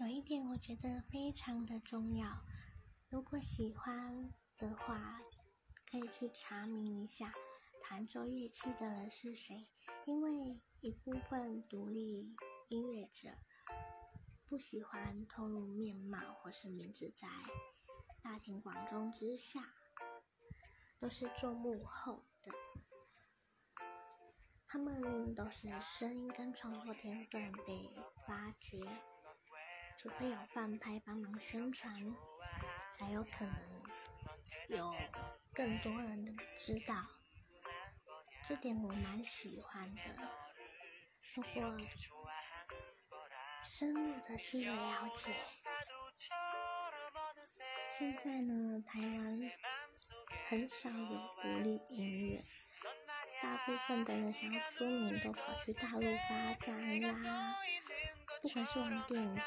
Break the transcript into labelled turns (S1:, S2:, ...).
S1: 有一点我觉得非常的重要，如果喜欢的话，可以去查明一下弹奏乐器的人是谁，因为一部分独立音乐者不喜欢透露面貌或是名字在大庭广众之下，都是做幕后的，他们都是声音跟创作天分被发掘。除非有饭拍帮忙宣传，才有可能有更多人知道。这点我蛮喜欢的。如果深入的去了解，现在呢，台湾很少有独立音乐，大部分的人想要出名都跑去大陆发展啦，不管是往电影。